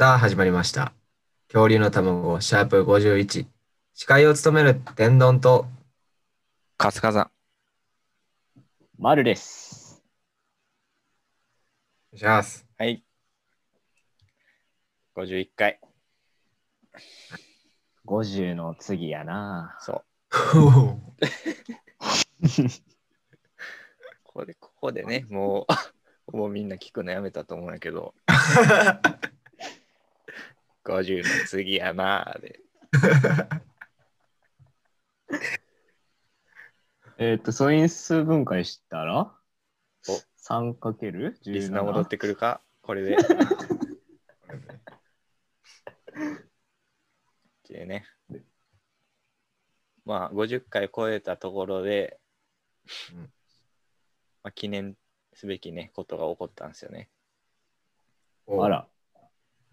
さあ始まりました。恐竜の卵、シャープ51。司会を務める天丼と、カスカザ丸です。お願いします。はい。51回。50の次やな。そう。ここで、ここでね、もう、もうみんな聞くのやめたと思うんやけど、50の次やなーで。えっと、素因数分解したら？お 3×17? リスナー戻ってくるか？これで。でね。まあ、50回超えたところで、うんまあ、記念すべきね、ことが起こったんですよね。おあら。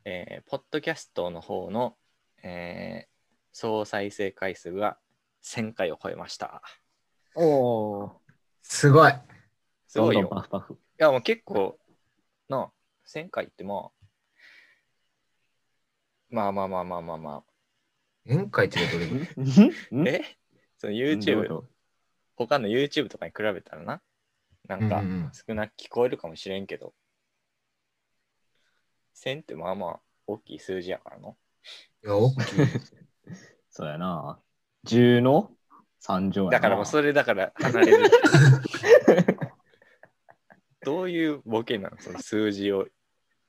えーポッドキャストの方の、えー総再生回数が1000回を超えました。おお。すごい。すごいよ。フパフ。いや、もう結構、な、1000回ってまあ、まあまあまあまあまあま宴会ってどれぐらい？え？その YouTube、こ他の YouTube とかに比べたらな、なんか少なく聞こえるかもしれんけど、1000ってまあまあ大きい数字やからの。いや、大きい。と そうやな。10の？3乗やな。だからもうそれだから離れる。どういうボケなの？その数字を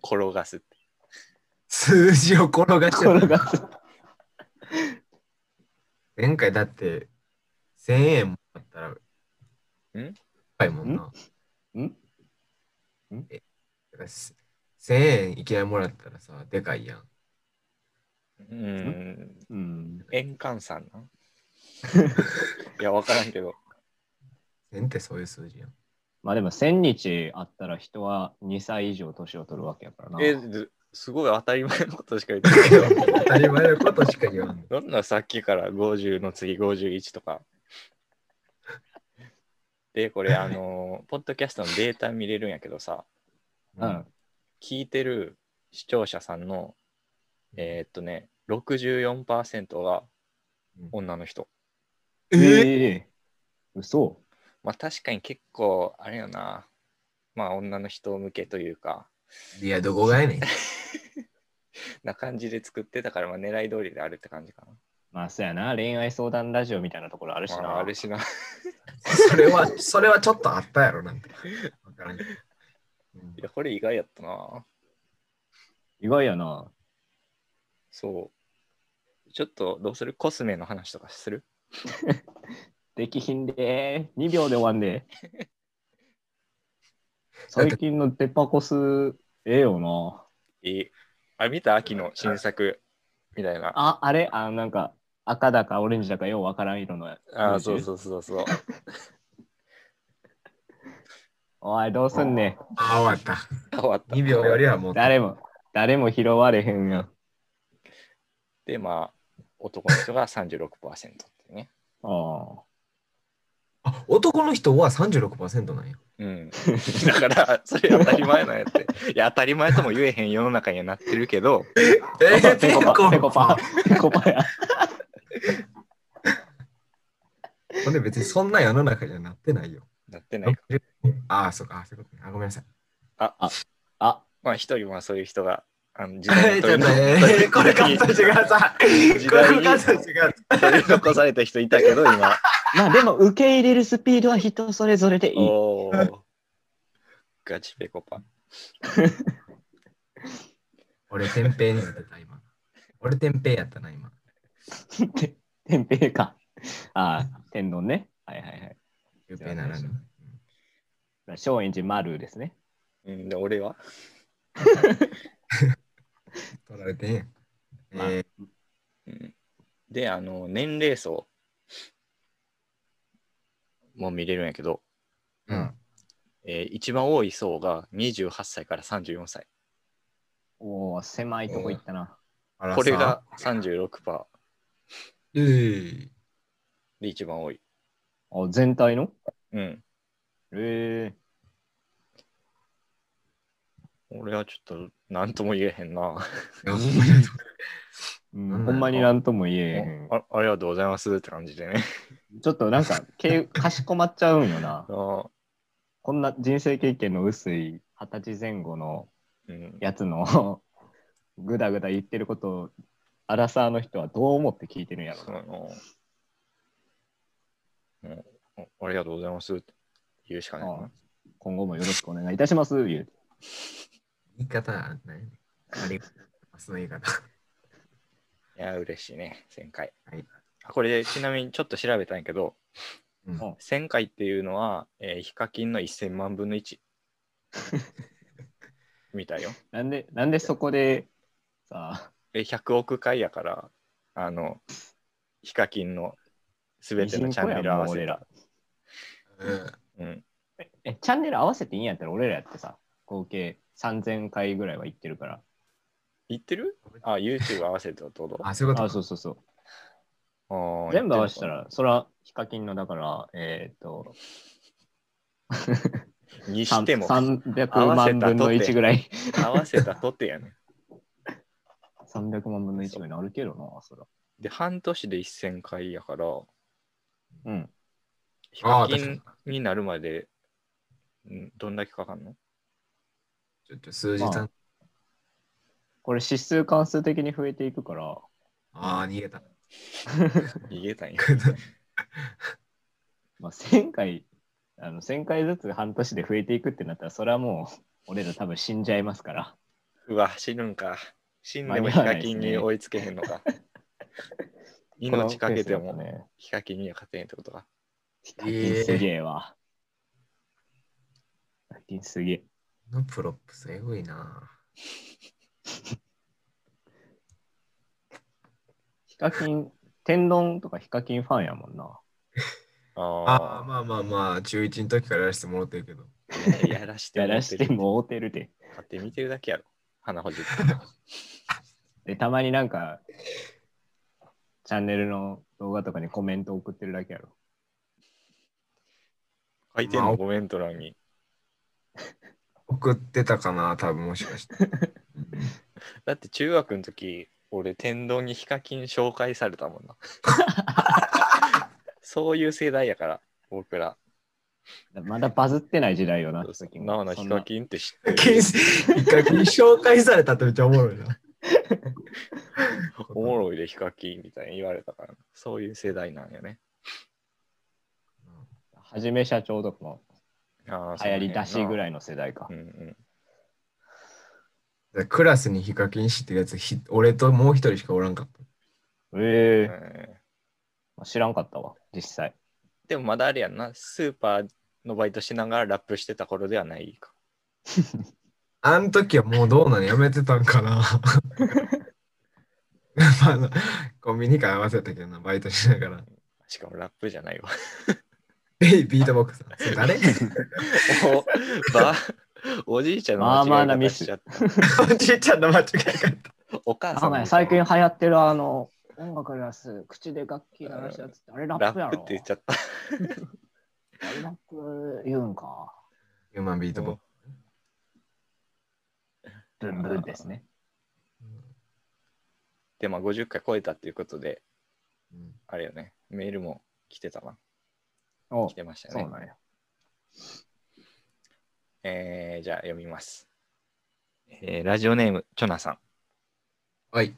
転がすって。数字を転がしてる。転がす。前回だって、1000円もらったら、ん？高いもんな。ん？だからす1000円いきなりもらったらさ、でかいやん。うーん、うん。円換算な。いや、わからんけど。1000ってそういう数字やん。まあでも1000日あったら人は2歳以上年を取るわけやからな。え、ずすごい当たり前のことしか言ってないけど。当たり前のことしか言わん。どんなさっきから50の次51とか。で、これ、あの、ポッドキャストのデータ見れるんやけどさ、うん。聞いてる視聴者さんの、えーっとね、64%が女の人。えええ嘘まあ確かに結構、あれよな、まあ女の人向けというか、いや、どこがやねん。な感じで作ってたから、まあ狙い通りであるって感じかまあそうやな。恋愛相談ラジオみたいなところあるしな。あ、あるしな。それは、それはちょっとあったやろ、なんか。わからんけどうんいや、これ意外やったな。意外やな。そう。ちょっとどうする？コスメの話とかする？できひんで2秒で終わんで。最近のデパコス、ええよな。いい。あ、見た秋の新作みたいな。あ、あれ？あなんか赤だかオレンジだかようわからん色の。あ、そうそうそうそう。おい、どうすんねん。あ、終わっ変わったた。2秒よりはもう。誰も、誰も拾われへんやん。で、まあ、男の人が36%ってね。ああ男の人は36%なんや。うん。だから、それ当たり前なんやって。いや、当たり前とも言えへん世の中にはなってるけど、あ。ペコパ、ペコパ、ペコパや。ほんで別にそんな世の中にはなってないよ。なってないか。ああ、そうか、そういうことね。あ、ごめんなさい。あ、まあ、一人はそういう人が、あの、時えー、ちょっと、えー、これカットしてください。これカットしてください。取り残された人いたけど、今。まあでも受け入れるスピードは人それぞれでいい。おー。ガチペコパ。俺、天平になってた、今。俺、天平やったな、今。て天平か。ああ、天丼ね。はいはいはい。天平ならぬ。松陰寺丸ですね。うん、で、俺は？取られてんやん。まあで、あの、年齢層も見れるんやけど、うん。えー一番多い層が28歳から34歳。おお、狭いとこ行ったな。これが36%えー、で一番多い。あ全体の？うん。ええ俺はちょっと何とも言えへんな。いや、ほんまにうんほんまになんとも言えへん。あありがとうございますって感じでね。ちょっとなんか、けかしこまっちゃうんよな。こんな人生経験の薄い二十歳前後のうん、やつのぐだぐだ言ってることを、アラサーの人はどう思って聞いてるんやろな。そのうんおありがとうございますって言うしかないな。今後もよろしくお願いいたします。言うて言い方、何ありがとうございます。その言い方。いや、嬉しいね、1000回。はいあこれでちなみにちょっと調べたんやけど、うんうん1000回っていうのは、えー、ヒカキンの1000万分の1。みたいよ。なんで、なんでそこでさ、え100億回やから、あの、ヒカキンのすべてのチャンネル合わせミジンコやた。うんうん。え、チャンネル合わせていいんやったら俺らやってさ、合計3000回ぐらいは行ってるから。言ってる？あ、YouTube 合わせてってこと？あ、そういうことあ、そうそうそう。全部合わせたら、そら、ヒカキンのだから、えっ、と、にしても、300万分の1ぐらい。合わせたとてやね。300万分の1ぐらいなるけどな、そら。で、半年で1000回やから、うん。ヒカキンに。になるまで、んどんだけかかんの？ちょっと数日まあこれ指数関数的に増えていくから、ああ、逃げた。逃げたんや。まあ、1000回、あの1000回ずつ半年で増えていくってなったら、それはもう、俺ら多分死んじゃいますから。うわ、死ぬんか。死んでもヒカキンに追いつけへんのか。命かけてもヒカキンには勝てへんってことか。ヒカキンすげえわ。ヒカキンすげえ。このプロップスエグいな。ヒカキン、天丼とかヒカキンファンやもんな。ああまあまあまあ、中1の時からやらせてもらってるけど。ー、やらしてやらもうてるしてもうてるで。勝手に見てるだけやろ。鼻ほじって。で、たまになんか、チャンネルの動画とかにコメント送ってるだけやろ。書いてんのコメント欄に。送ってたかな、多分もしかして。だって中学の時、俺天丼にヒカキン紹介されたもんな。そういう世代やから、僕ら。まだバズってない時代よな、なあなヒカキンって知ってヒる。カキン紹介されたってめっちゃおもろいな。おもろいでヒカキンみたいに言われたから、そういう世代なんやね。はじめ社長とかもあ流行り出しぐい。らいの世代かう。んうん。でクラスにヒカキン知ってるやつ、ひ俺ともう一人しかおらんかった。えええまあ知らんかったわ、実際。ーでもまだあれやんな、スーパーのバイトしながらラップしてた頃ではないか。あん時はもうどうなのやめてたんかな。まあコンビニ会合わせたけどな、バイトしながら。しかもラップじゃないわ。えビートボックス。それ誰？おばおじいちゃんのまあまあな間違いミス方しちゃった。おじいちゃんの間違い方。お母さん最近流行ってるあの、音楽出す、口で楽器鳴らすやつって、あれラップやろ？ラップって言っちゃった。あれラップ言うんか。ヒューマンビートボックブンブンですね。で、まあ50回超えたっていうことで、ス。うんあれよね、メールも来てたな。お来てましたね。そうなんや。えーじゃあ読みます。えーラジオネーム、チョナさん。はい。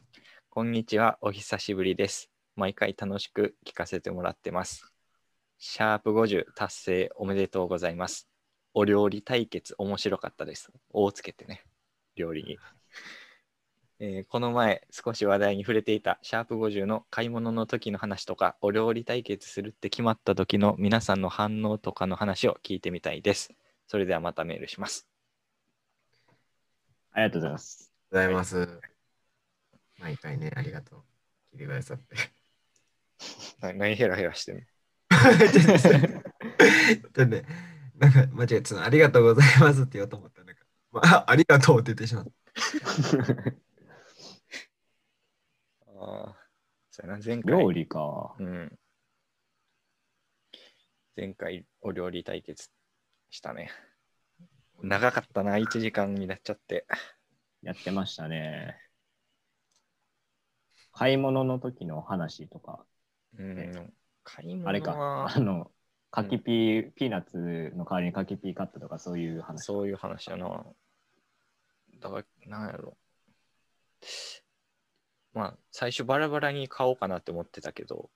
こんにちは、お久しぶりです。毎回楽しく聞かせてもらってます。シャープ50達成おめでとうございます。お料理対決面白かったです。おをつけてね、料理に。えーこの前少し話題に触れていたシャープ50の買い物の時の話とかお料理対決するって決まった時の皆さんの反応とかの話を聞いてみたいです。それではまたメールします。ありがとうございます。ございます。毎回ね、ありがとう。聞いてくださって。な何ヘラヘラしてんの？ちょっとね、なんか間違えてたありがとうございますって言おうと思ったんだけど、まあ、あありがとうって言ってしまった。ああ、そうやな、前回。料理か。うん。前回お料理対決したね。長かったな、1時間になっちゃって。やってましたね。買い物の時の話とか、うん。買い物はあれか、あの、柿ピー、ピーナッツの代わりに柿ピー買ったとかそういう話。そういう話やな。だから、なんやろ。まあ、最初バラバラに買おうかなって思ってたけど、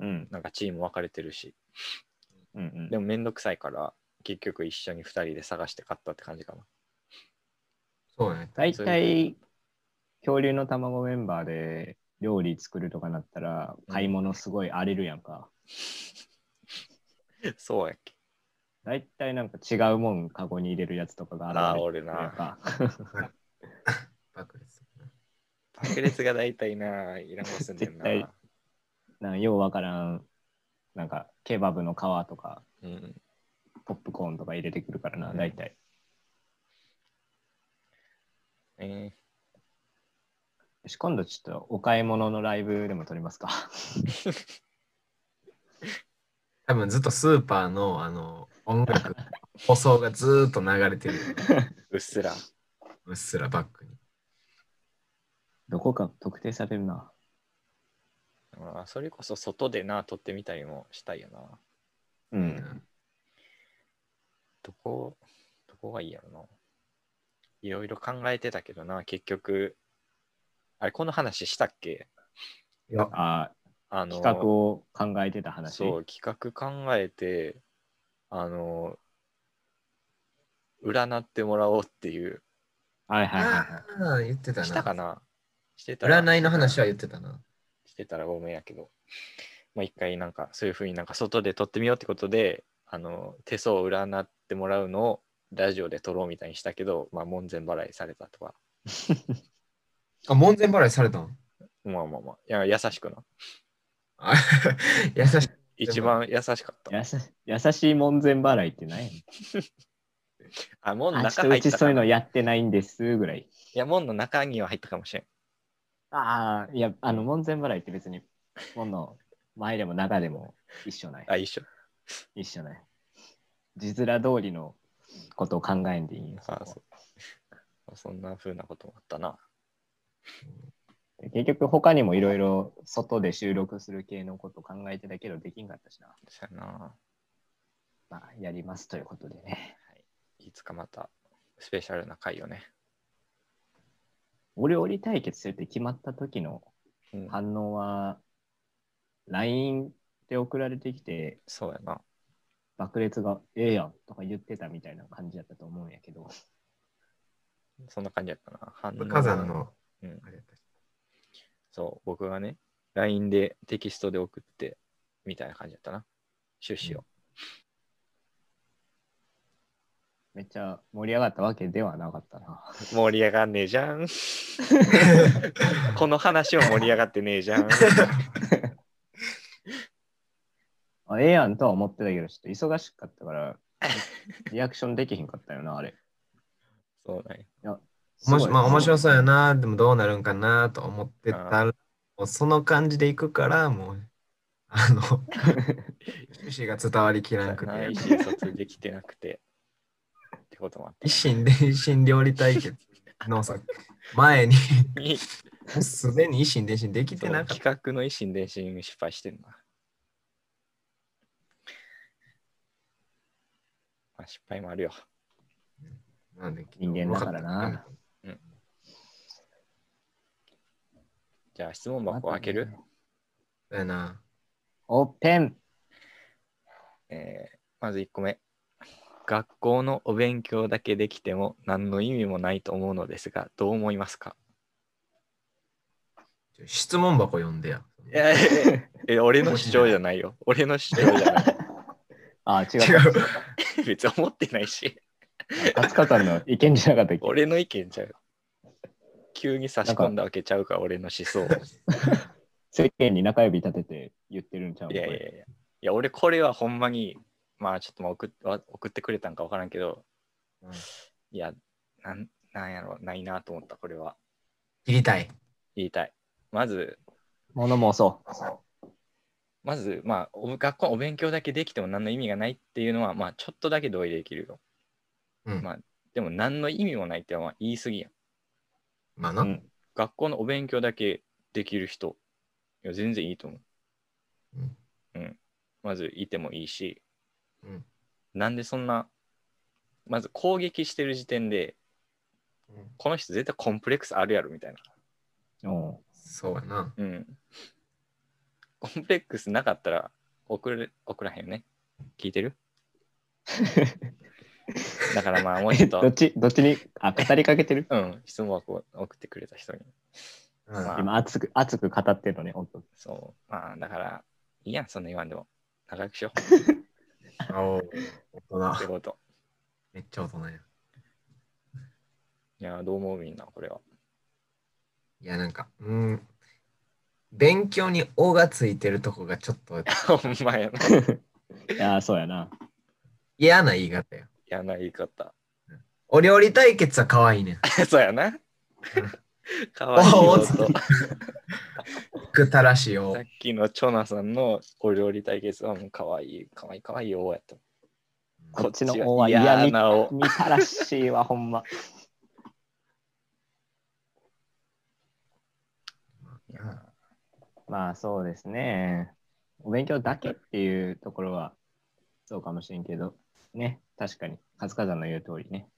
うん、なんかチーム分かれてるし、うん、うん。でもめんどくさいから、結局一緒に2人で探して買ったって感じかな。そうね。大体、恐竜の卵メンバーで料理作るとかなったら、買い物すごい荒れるやんか。そうやっけ。大体なんか違うもんカゴに入れるやつとかがああ、ある俺な。爆裂。爆裂が大体な、いらんこすんねんな。絶対なんかようわからん、なんかケバブの皮とか、うん。ポップコーンとか入れてくるからな、うん大体。えよし今度ちょっとお買い物のライブでも撮りますか。多分ずっとスーパーのあの音楽、放送がずーっと流れてる。ー、うっすら。うっすらバックに。どこか特定されるな。あーそれこそ外でな、撮ってみたりもしたいよな。うん。どこ、どこがいいやろな。いろいろ考えてたけどな、結局。あれ、この話したっけ？いや、ああの、企画を考えてた話？そう、企画考えて、あの、占ってもらおうっていう、はいはいはいはい。ああ、言ってたな。したかな？してたら占いの話は言ってたな。してたらごめんやけど、まあ、一回なんかそういうふうになんか外で撮ってみようってことで、あの手相を占ってもらうのをラジオで撮ろうみたいにしたけど、まあ、門前払いされたとか、あ、門前払いされたんまあまあまあ、いや優しくな。あ 優しい。一番優しかった。優しい門前払いって何？やねんあ、門のあ、ちょっ中とうちそういうのやってないんですぐらい。や、門の中には入ったかもしれん。ああ、いや、あの、門前払いって別に、門の前でも中でも一緒ない。あ、一緒。一緒ない。字面通りのことを考えんでいいよ。あそうそんなふうなこともあったな。結局、他にもいろいろ外で収録する系のことを考えてたけど、できんかったしな。そうやな。まあ、やりますということでね。いつかまたスペシャルな回をね。お料理対決するって決まった時のうん、反応は、LINE で送られてきて、そうやな。爆裂がええやんとか言ってたみたいな感じだったと思うんやけど、そんな感じやったな。反応火山の、うんあれやったしそう、僕がね、LINE でテキストで送って、みたいな感じだったな。趣旨を。めっちゃ盛り上がったわけではなかったな。盛り上がんねえじゃん。この話は盛り上がってねえじゃん。あええやんとは思ってたけど、ちょっと忙しかったから、リアクションできひんかったよな、あれ。そうね。すごいもしまあ面白そうやな、でもどうなるんかなと思ってたら、もうその感じでいくから、もう、あの、趣旨が伝わりきらんく意思て、疎通できてなくて。こともあっ一心伝 心料理対決のさ、前に、すでに一心伝心できてなかった。企画の一心伝心失敗してんな。まあ、失敗もあるよ。なんで人間だからな。じゃあ質問箱開ける、だよな。オープンえーまず1個目。学校のお勉強だけできても何の意味もないと思うのですが、どう思いますか？質問箱読んでや。いやいやいやえ俺の主張じゃないよ。俺の主張じゃない。あ、違う。違う。別に思ってないし。勝川さんの意見じゃなかったっけ？俺の意見ちゃう。急に差し込んだわけちゃうから、俺の思想を。世間に中指立てて言ってるんちゃう？いやいやいや。いや、俺これはほんまに、まあちょっとまあ送っわ送ってくれたんか分からんけど、うんいや、なんなんやろ、ないなと思った、これは。切りたい。言いたい。まず、物申そう。まず、まあ、お学校お勉強だけできても何の意味がないっていうのは、まあ、ちょっとだけ同意できるよ。うんまあ、でも何の意味もないってまあ言い過ぎやん。まあな。うん学校のお勉強だけできる人、いや全然いいと思う。うんうん。まずいてもいいし、うんなんでそんな、まず攻撃してる時点で、この人絶対コンプレックスあるやろみたいな。おうそうやな。うん。コンプレックスなかったら送れ送らへんよね。聞いてる？だからまあもうちょっと どっ、ち、どっちに、あ、語りかけてる？うん、質問箱を送ってくれた人に。うんまあ今、熱く、熱く語ってるのね、音。そう、まあだから、いいやん、そんな言わんでも。仲良くしよあ お大うって人。こと。めっちゃ大人や。いや、どう思うみんな、これは。いや、なんか、うん。勉強に「お」がついてるとこがちょっと ほんまやな。いやー、そうやな。嫌な言い方よ。嫌な言い方。お料理対決は可愛いねん。そうやな。かわいいくたらしいをさっ。きのチョナさんのお料理対決はもうかわいい、かわいい、かわいいよ、やった。こっちのこ王は嫌なお。見たらしいわ、ほんま。まあ、そうですね。お勉強だけっていうところは、そうかもしれんけど、ね、確かに、カズカザンの言う通りね。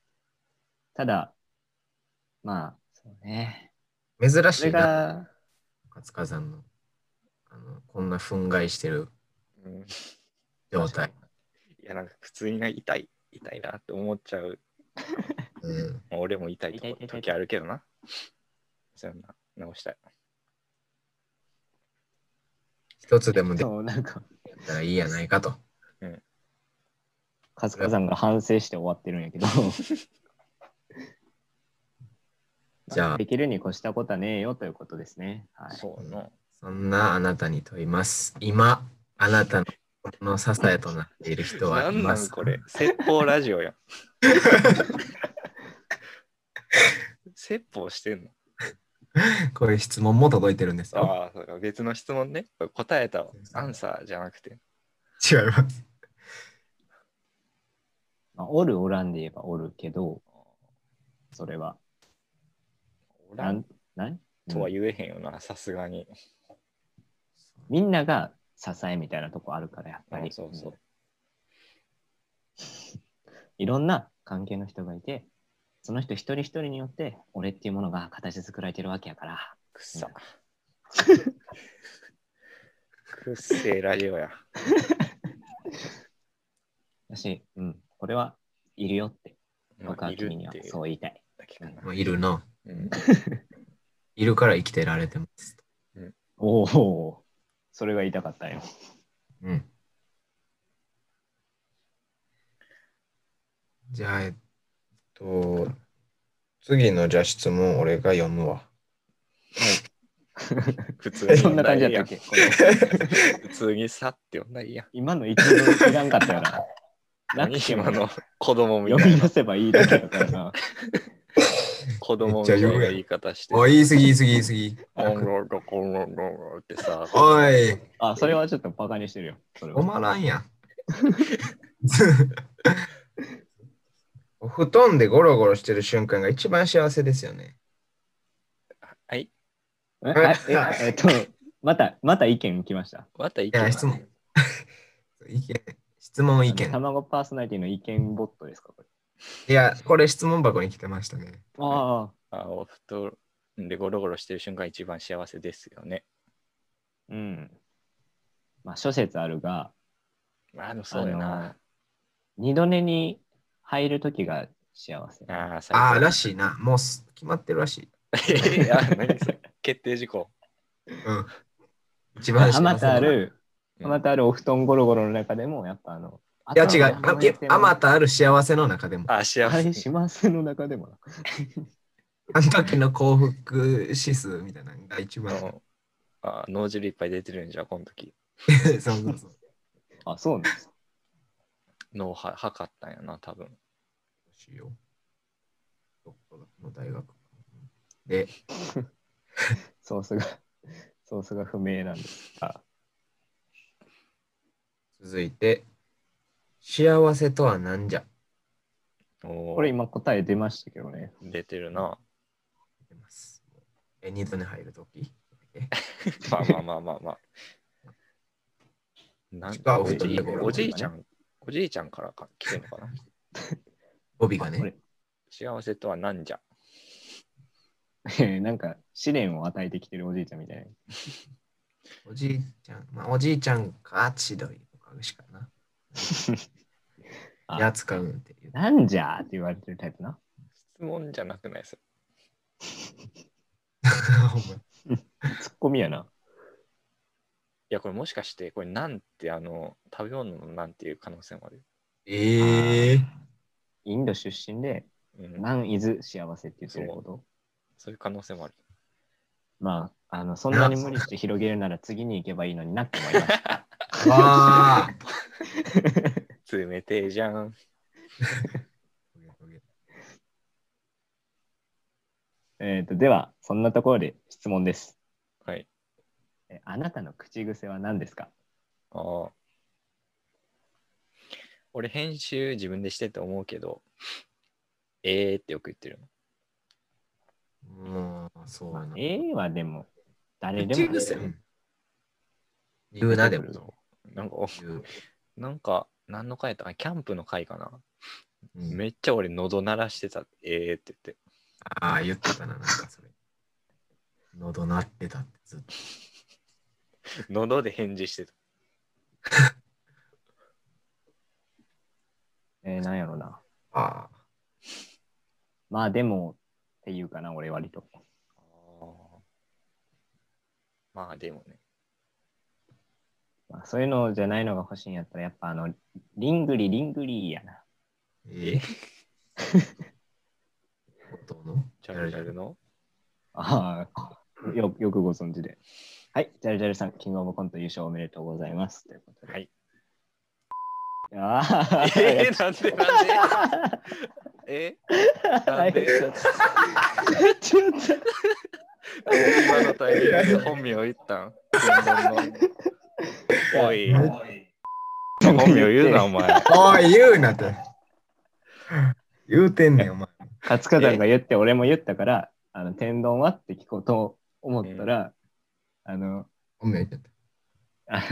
ただ、まあ、そうね。珍しいな、が、活火山の。あのこんな憤慨してるうん状態。いや、なんか普通にな痛い、痛いなって思っちゃう。うん、もう俺も痛い痛い痛い痛い時あるけどな。そうやな、直したい。一つでもできそう、なんか、たらいいやないかと。カズカザンが反省して終わってるんやけど。じゃあできるに越したことはねえよということですね。はい。そうやな。そんなあなたに問います。今、あなたの心の支えとなっている人はないんますなんこれ、説法ラジオやん。説法してんの？こういう質問も届いてるんですよ。ああ、そうか別の質問ね。これ答えたアンサーじゃなくて。違います。まあ、おるおらんで言えばおるけど、それは。おらんなん、なんとは言えへんよな、さすがに。みんなが支えみたいなとこあるから、やっぱり。そうそういろんな関係の人がいて、その人一人一人によって、俺っていうものが形作られてるわけやから、くっさ。くっせえラジオや。だし、うん、これはいるよって、ま僕は君にはそう言いたい。いるな。うんいるから生きてられてます。おお、それが言いたかったよ。うん。じゃあ、えっと、次のじゃあ質問俺が読むわ。普通にそんな感じだったっけ？普通にさって読んだらいいやん。今の一文いらんかったよな。な何今の子供み読み出たいな。せばいいだけだからな。子供みたいな言い方して。おい、言い過ぎ言い過ぎ言い過ぎ。コンロロコンロロってさ。おい、あ、それはちょっとバカにしてるよ。それは止まらんやん。お布団でゴロゴロしてる瞬間が一番幸せですよね。はい。えあええっと、また、また意見来ました？また意見質問。意見質問意見。卵パーソナリティの意見ボットですかこれ。いや、これ質問箱に来てましたね。ああ、あお布団でゴロゴロしてる瞬間一番幸せですよね。うん。まあ、諸説あるが、まあ、でもそうやな。二度寝に入るときが幸せ。ああ、らしいな。もうす決まってるらしい。いや、何それ決定事項。うん。一番幸せあまたあいる、うんあまたあるお布団ゴロゴロの中でも、やっぱあの、や、違う。あまたある幸せの中でも。あ、幸せ。はい、幸せの中でもな。あの時の幸福指数みたいなのが一番。うんあ脳汁いっぱい出てるんじゃん、この時。そうそうそう。あ、そうなんです。脳は測ったんやな、多分。どうしよう。どこだの大学。で、ソースが、ソースが不明なんですが。続いて、幸せとは何じゃ？おーこれ今答え出ましたけどね。出てるな。出ます。え、二度に入るとき まあまあまあまあまあ。なんおじいおじいちゃん、おじいちゃんからか来てんのかな？語尾がこれね。幸せとは何じゃ？なんか試練を与えてきてるおじいちゃんみたい おじいちゃん、まあ、おじいちゃんか千鳥とかしかな。あやつかうんっていう。な。なんじゃーって言われてるタイプな。質問じゃなくないです ツッコミやな。いや、これもしかして、これなんて、あの、食べ物のなんていう可能性もある。ええインド出身で、うん、ナンイズ幸せって言ってること。そういう可能性もある。まあ、あの、そんなに無理して広げるなら次に行けばいいのになって思いました。わあ。冷てえじゃん。えっと、では、そんなところで質問です。はい。えあなたの口癖は何ですか？ああ。俺、編集自分でしてて思うけど、えーってよく言ってるの。うん、そうやな。A はでも、誰でも口癖？言うな、でも。なんか、なんか、何の回やった？かなキャンプの回かな、うんめっちゃ俺喉鳴らしてた。えーって言って。ああ、言ってたな、なんかそれ。喉鳴ってたってずっと。喉で返事してた。えー、なんやろな。ああ。まあでも、っていうかな、俺割と。まあでもね。まあ、そういうのじゃないのが欲しいんやったら、やっぱあの、リングリリングリやな。え？え 音の？ジャルジャルの？ああ、よよくご存知で。はい、ジャルジャルさん、キングオブコント優勝おめでとうございます。ということで。はい。ああ、えー、なんでなんで？え？なんで？ちょっとちょっ今のタイミングで本名言ったん？おい。と本名言うな、お前。おい、言うなって。言うてんねん、お前。勝方が言って、俺も言ったから、あの、天丼はって聞こうと思ったら、あの、本名言っちゃった。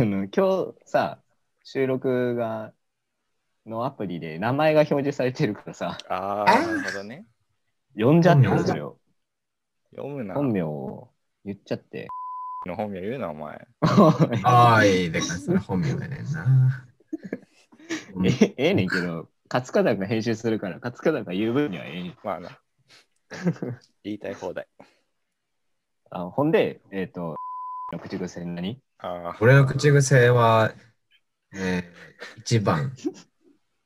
あの、今日さ、収録が、のアプリで名前が表示されてるからさ、ああ、なるほどね。呼んじゃった本名んですよ。読むな。本名を言っちゃって。の本名言うな、お前。おい、でかそれ本名やねんな。えええねんけど、勝方が編集するから、勝方が言う分にはええねんまあな。言いたい放題。あほんで、えっ、と、の口癖何？ああ、俺の口癖は、えー、一番。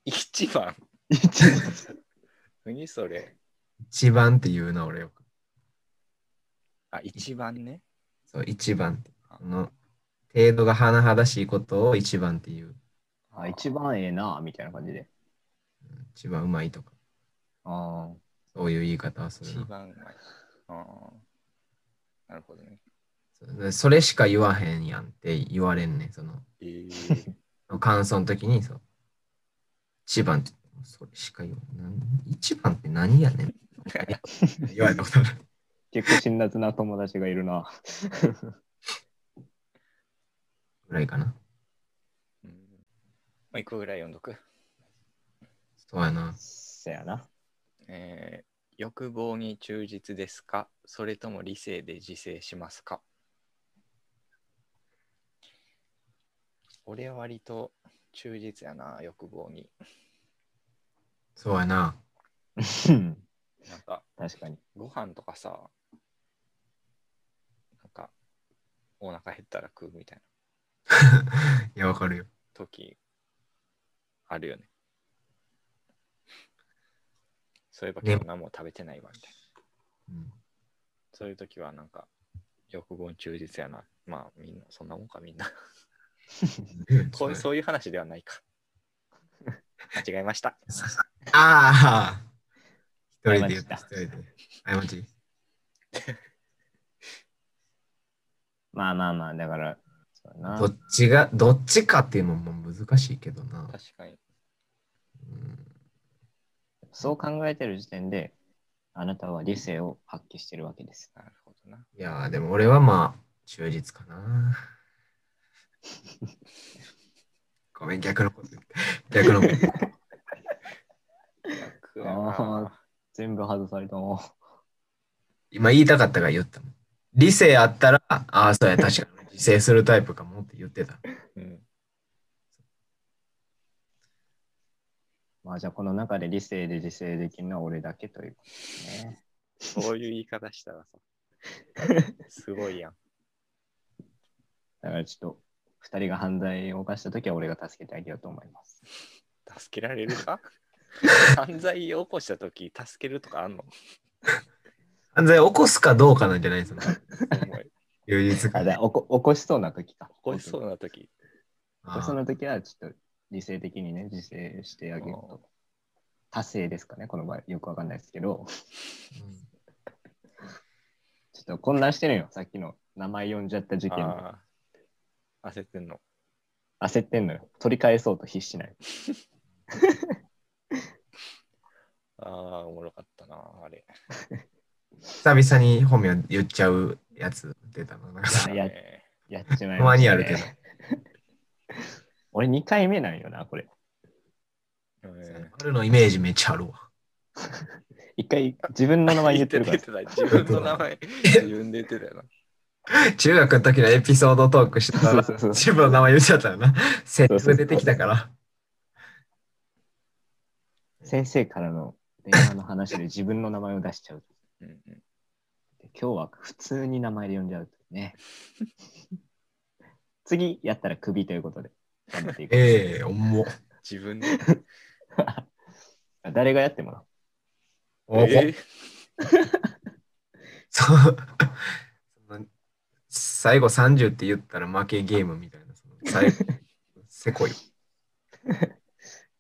一番。一何それ。一番って言うな、俺よく。あ、一番ね。そう、一番って。この程度が甚だしいことを一番っていう。あ一番ええな、みたいな感じで。うん一番うまいとか、あそういう言い方をする一な。番うまい。ああ。なるほどね。それしか言わへんやんって言われんねん。そのえー、感想の時にそう。一番ってそれしか言わん一番って何やねん。言われたことある。結構辛辣な友達がいるな。ぐらいかな。うんまあ、一個ぐらい読んどく。そうやな。そやな。えー欲望に忠実ですか？それとも理性で自制しますか？俺は割と忠実やな、欲望に。そうやな。確 なんか、かに。ご飯とかさ、なんか、お腹減ったら食うみたいな いや、わかるよ。時あるよね。そういえばね今日何も食べてないわみたいな。うんそういう時はなんか欲望に忠実やな。まあみんなそんなもんかみんな。こうそういう話ではないか。間違えました。ああ一人で言った、謝一人で。過ち。まあまあまあ、だから、そうやなどっちが、どっちかっていうのも難しいけどな。確かに。うんそう考えてる時点で、あなたは理性を発揮してるわけです。なるほどな。いやー、でも俺はまあ、忠実かな。ごめん、逆のこと言って。逆のこと。楽やあな全部外されたもん。今言いたかったから言ったもん。理性あったら、ああ、そうや、確かに自制するタイプかもって言ってた。うん。まあじゃあこの中で理性で自制できるのは俺だけということですね。そういう言い方したらさ、すごいやん。だからちょっと、二人が犯罪を犯したときは俺が助けてあげようと思います。助けられるか？犯罪を起こしたとき、助けるとかあんの？犯罪を起こすかどうかなんじゃないです か。思い充実あ、起こ起こしそうなときか。起こしそうなとき。起こしそうなときはちょっと理性的にね、自制してあげると。達成ですかね、この場合。よくわかんないですけど、ちょっと混乱してるよ、さっきの名前呼んじゃった事件焦ってんの。焦ってんのよ。取り返そうと必死ない。ああ、おもろかったな、あれ。久々に本名言っちゃうやつ出たの。なんかさやねやっちまいたまました、ね。にあるけど。俺2回目なんよな、これ。うん丸のイメージめっちゃあるわ。一回自分の名前言ってるから。言ってた自分の名前、自分で言ってたよな。中学の時のエピソードトークしてたらそうそうそう自分の名前言っちゃったよな。セリフ出てきたから。先生からの電話の話で自分の名前を出しちゃう。うんうんで今日は普通に名前で呼んじゃうというね。次やったらクビということで頑張っていく。ええ重っ。自分で。誰がやってもらおえー そうその最後30って言ったら負けゲームみたいな。その最後せこい。う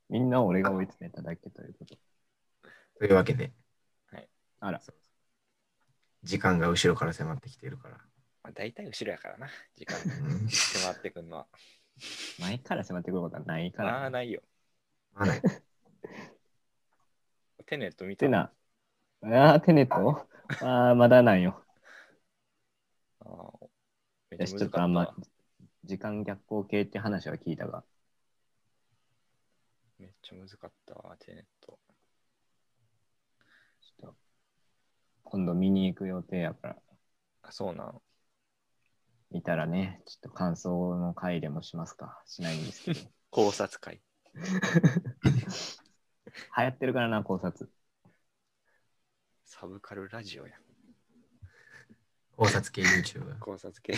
みんなを俺が追い詰めただけということ。というわけで。はいあらそう時間が後ろから迫ってきているから。まあ、大体後ろやからな、時間うん迫ってくんのは。前から迫ってくることはないかああ、ら。ないよ。まあない テネット見た？てな。ああ、テネット？ああ、まだなんよ。あーめっ私ちょっとあんま時間逆行系って話は聞いたが、めっちゃ難かったわ、テネット。ちょっと今度見に行く予定やから、あ、そうなん。見たらね、ちょっと感想の回でもしますか。しないんですけど。考察会。流行ってるからな、考察。サブカルラジオやん。考察系 YouTuber。考察系。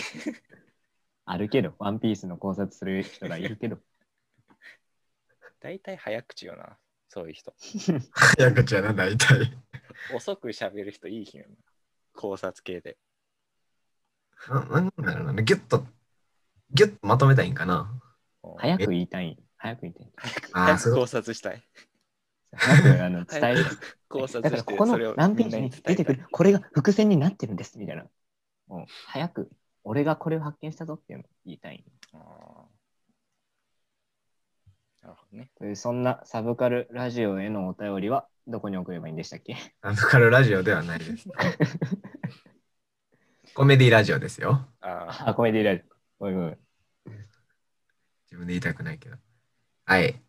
あるけど、ワンピースの考察する人がいるけど、大体早口よな、そういう人。早口やな、大体。遅く喋る人いい日やな。考察系で。ななんだろうな、ギュッと、ギュッとまとめたいんかな。うん早く言いたい。早く言いたい。早く考察したい。早くあの伝え早る。く考察だからここの何ページに出てくる、これが伏線になってるんです、みたいな。もう早く、俺がこれを発見したぞっていうのを言いたい。なるほどね。というそんなサブカルラジオへのお便りはどこに送ればいいんでしたっけ？サブカルラジオではないです。コメディラジオですよ。ああ、コメディラジオ。おいおい。自分で言いたくないけど。はい。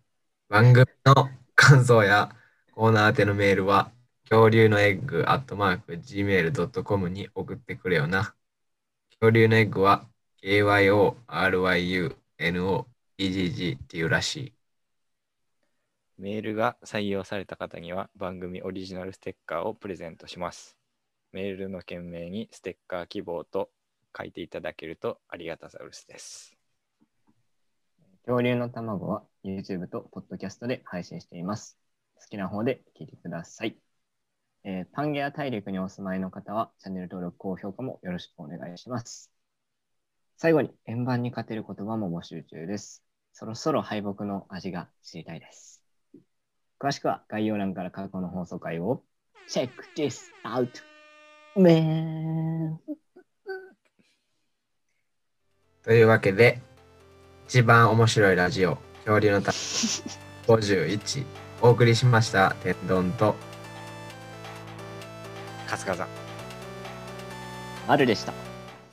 番組の感想やコーナー宛てのメールは、恐竜のエッグアットマーク Gmail.com に送ってくれよな。恐竜のエッグは KYORYUNOEGG っていうらしい。メールが採用された方には番組オリジナルステッカーをプレゼントします。メールの件名にステッカー希望と書いていただけるとありがたサウルスです。恐竜の卵は YouTube と Podcast で配信しています。好きな方で聞いてください。えーパンゲア大陸にお住まいの方はチャンネル登録、高評価もよろしくお願いします。最後に円盤に勝てる言葉も募集中です。そろそろ敗北の味が知りたいです。詳しくは概要欄から過去の放送回を Check this out! というわけで、一番面白いラジオ、恐竜のた51、お送りしました天丼と春日さん。丸でした。